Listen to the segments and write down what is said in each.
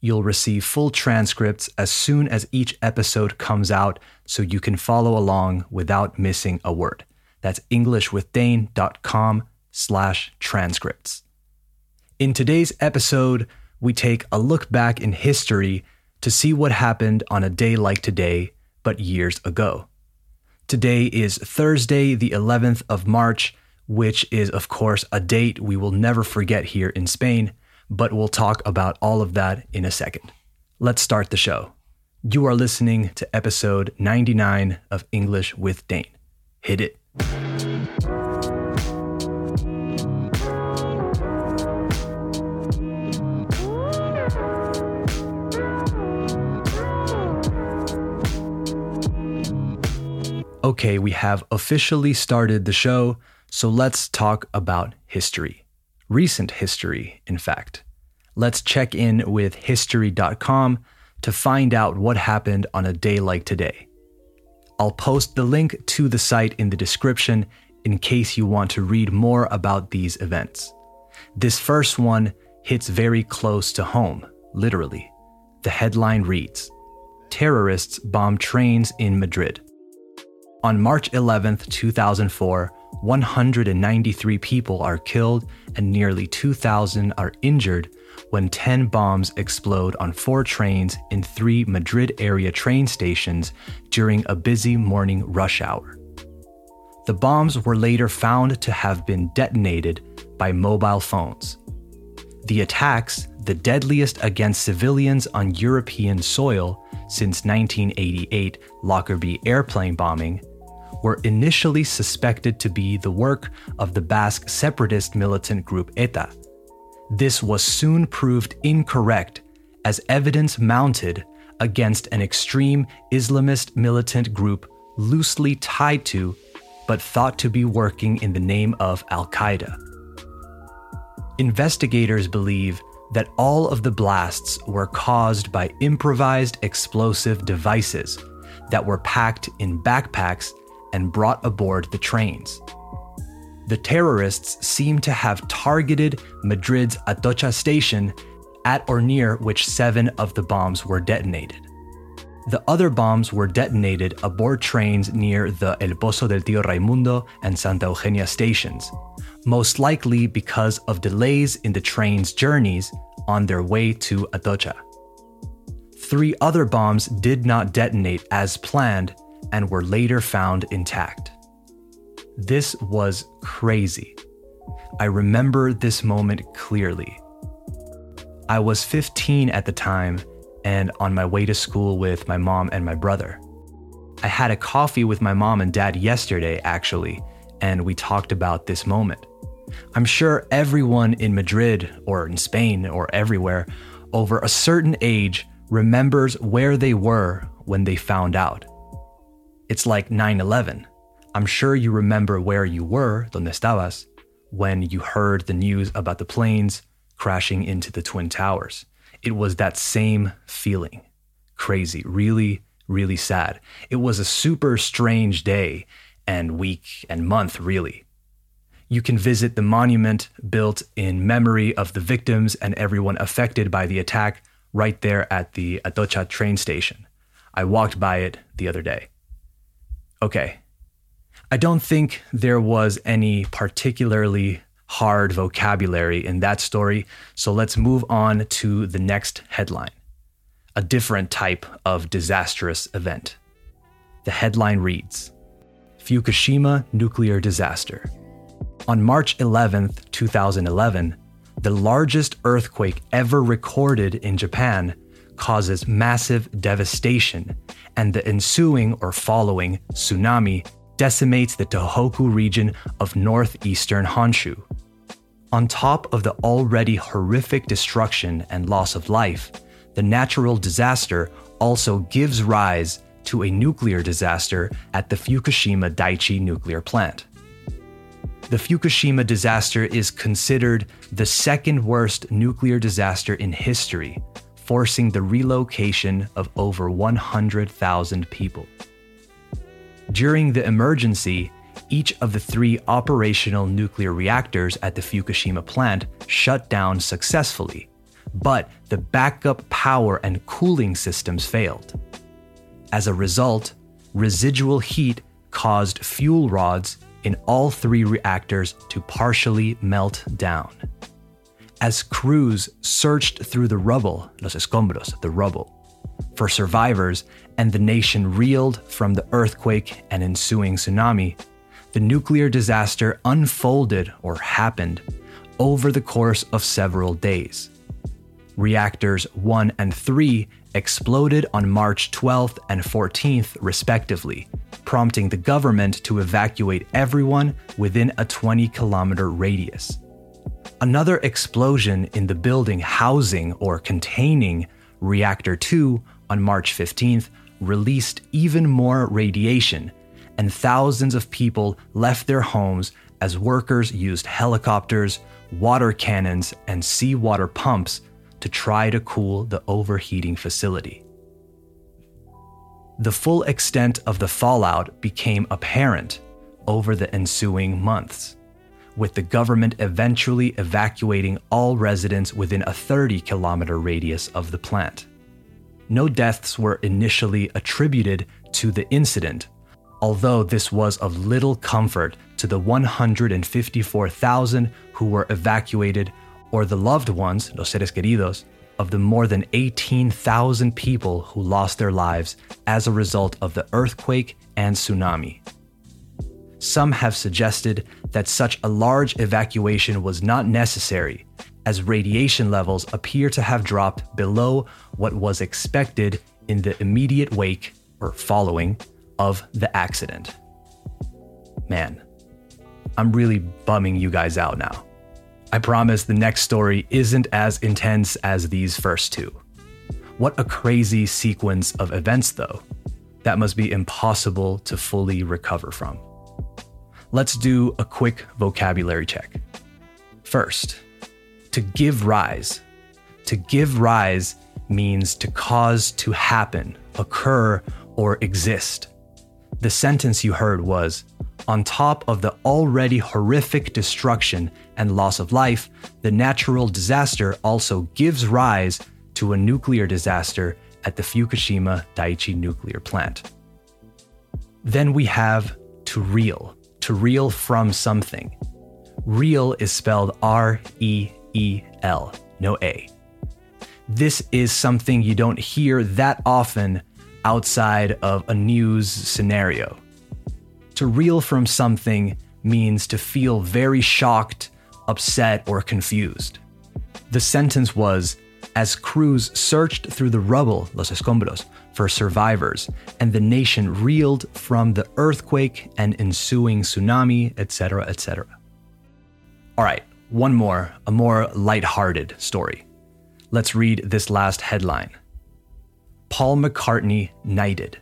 You'll receive full transcripts as soon as each episode comes out so you can follow along without missing a word. That's englishwithdane.com slash transcripts. In today's episode, we take a look back in history to see what happened on a day like today, but years ago. Today is Thursday, the 11th of March, which is, of course, a date we will never forget here in Spain, but we'll talk about all of that in a second. Let's start the show. You are listening to episode 99 of English with Dane. Hit it. Okay, we have officially started the show, so let's talk about history. Recent history, in fact. Let's check in with history.com to find out what happened on a day like today. I'll post the link to the site in the description in case you want to read more about these events. This first one hits very close to home, literally. The headline reads Terrorists bomb trains in Madrid. On March 11, 2004, 193 people are killed and nearly 2,000 are injured when 10 bombs explode on four trains in three Madrid area train stations during a busy morning rush hour. The bombs were later found to have been detonated by mobile phones. The attacks, the deadliest against civilians on European soil since 1988 Lockerbie airplane bombing, were initially suspected to be the work of the Basque separatist militant group ETA. This was soon proved incorrect as evidence mounted against an extreme Islamist militant group loosely tied to, but thought to be working in the name of Al Qaeda. Investigators believe that all of the blasts were caused by improvised explosive devices that were packed in backpacks and brought aboard the trains. The terrorists seem to have targeted Madrid's Atocha station, at or near which seven of the bombs were detonated. The other bombs were detonated aboard trains near the El Pozo del Tío Raimundo and Santa Eugenia stations, most likely because of delays in the train's journeys on their way to Atocha. Three other bombs did not detonate as planned and were later found intact. This was crazy. I remember this moment clearly. I was 15 at the time and on my way to school with my mom and my brother. I had a coffee with my mom and dad yesterday, actually, and we talked about this moment. I'm sure everyone in Madrid or in Spain or everywhere over a certain age remembers where they were when they found out. It's like 9 11. I'm sure you remember where you were, donde estabas, when you heard the news about the planes crashing into the Twin Towers. It was that same feeling. Crazy, really, really sad. It was a super strange day and week and month, really. You can visit the monument built in memory of the victims and everyone affected by the attack right there at the Atocha train station. I walked by it the other day. Okay. I don't think there was any particularly hard vocabulary in that story, so let's move on to the next headline a different type of disastrous event. The headline reads Fukushima nuclear disaster. On March 11, 2011, the largest earthquake ever recorded in Japan causes massive devastation, and the ensuing or following tsunami decimates the Tohoku region of northeastern Honshu. On top of the already horrific destruction and loss of life, the natural disaster also gives rise to a nuclear disaster at the Fukushima Daiichi nuclear plant. The Fukushima disaster is considered the second worst nuclear disaster in history, forcing the relocation of over 100,000 people. During the emergency, each of the three operational nuclear reactors at the Fukushima plant shut down successfully, but the backup power and cooling systems failed. As a result, residual heat caused fuel rods in all three reactors to partially melt down. As crews searched through the rubble, los escombros, the rubble, for survivors, and the nation reeled from the earthquake and ensuing tsunami, the nuclear disaster unfolded or happened over the course of several days. Reactors 1 and 3 exploded on March 12th and 14th, respectively, prompting the government to evacuate everyone within a 20 kilometer radius. Another explosion in the building housing or containing Reactor 2 on March 15th released even more radiation, and thousands of people left their homes as workers used helicopters, water cannons, and seawater pumps to try to cool the overheating facility. The full extent of the fallout became apparent over the ensuing months, with the government eventually evacuating all residents within a 30 kilometer radius of the plant. No deaths were initially attributed to the incident, although this was of little comfort to the 154,000 who were evacuated or the loved ones, los seres queridos, of the more than 18,000 people who lost their lives as a result of the earthquake and tsunami. Some have suggested that such a large evacuation was not necessary, as radiation levels appear to have dropped below what was expected in the immediate wake or following of the accident. Man, I'm really bumming you guys out now. I promise the next story isn't as intense as these first two. What a crazy sequence of events, though. That must be impossible to fully recover from. Let's do a quick vocabulary check. First, to give rise. To give rise means to cause to happen, occur, or exist. The sentence you heard was on top of the already horrific destruction and loss of life, the natural disaster also gives rise to a nuclear disaster at the Fukushima Daiichi nuclear plant. Then we have to reel, to reel from something. Reel is spelled R E E L, no A. This is something you don't hear that often outside of a news scenario. To reel from something means to feel very shocked, upset, or confused. The sentence was as crews searched through the rubble, los escombros, for survivors, and the nation reeled from the earthquake and ensuing tsunami, etc., etc. All right, one more, a more light-hearted story. Let's read this last headline. Paul McCartney knighted.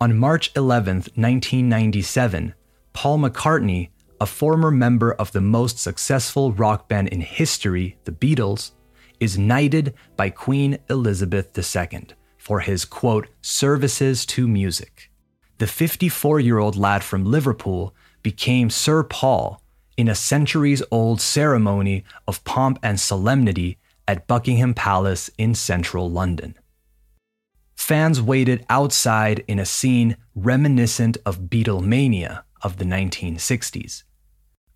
On March 11, 1997, Paul McCartney, a former member of the most successful rock band in history, the Beatles, is knighted by Queen Elizabeth II for his quote, services to music. The 54 year old lad from Liverpool became Sir Paul in a centuries old ceremony of pomp and solemnity at Buckingham Palace in central London fans waited outside in a scene reminiscent of Beatlemania of the 1960s.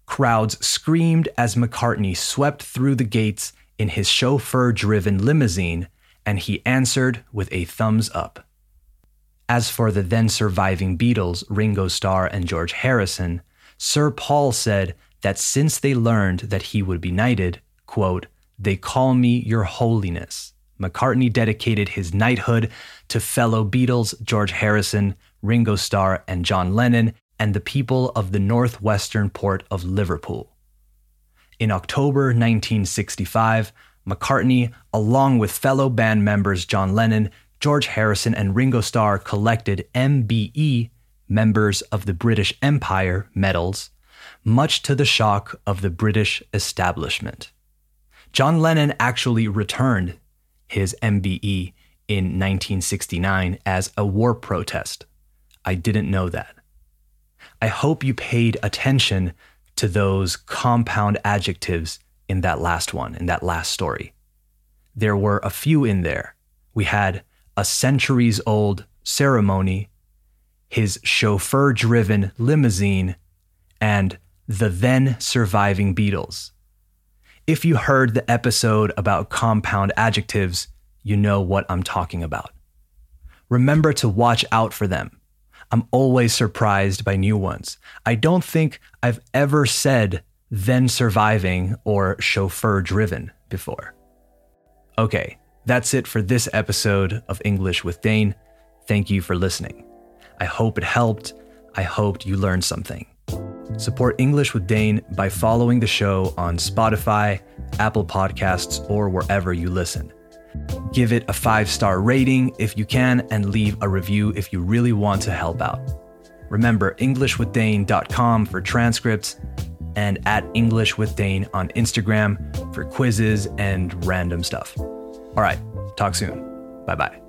Crowds screamed as McCartney swept through the gates in his chauffeur driven limousine, and he answered with a thumbs up. As for the then surviving Beatles, Ringo Starr and George Harrison, Sir Paul said that since they learned that he would be knighted, quote, they call me your holiness. McCartney dedicated his knighthood to fellow Beatles George Harrison, Ringo Starr, and John Lennon, and the people of the northwestern port of Liverpool. In October 1965, McCartney, along with fellow band members John Lennon, George Harrison and Ringo Starr collected MBE, members of the British Empire, medals, much to the shock of the British establishment. John Lennon actually returned his MBE in 1969 as a war protest. I didn't know that. I hope you paid attention to those compound adjectives in that last one, in that last story. There were a few in there. We had a centuries old ceremony, his chauffeur driven limousine, and the then surviving Beatles. If you heard the episode about compound adjectives, you know what I'm talking about. Remember to watch out for them. I'm always surprised by new ones. I don't think I've ever said then surviving or chauffeur driven before. Okay, that's it for this episode of English with Dane. Thank you for listening. I hope it helped. I hoped you learned something. Support English with Dane by following the show on Spotify, Apple Podcasts, or wherever you listen. Give it a five star rating if you can, and leave a review if you really want to help out. Remember, EnglishWithDane.com for transcripts and at English with Dane on Instagram for quizzes and random stuff. All right, talk soon. Bye bye.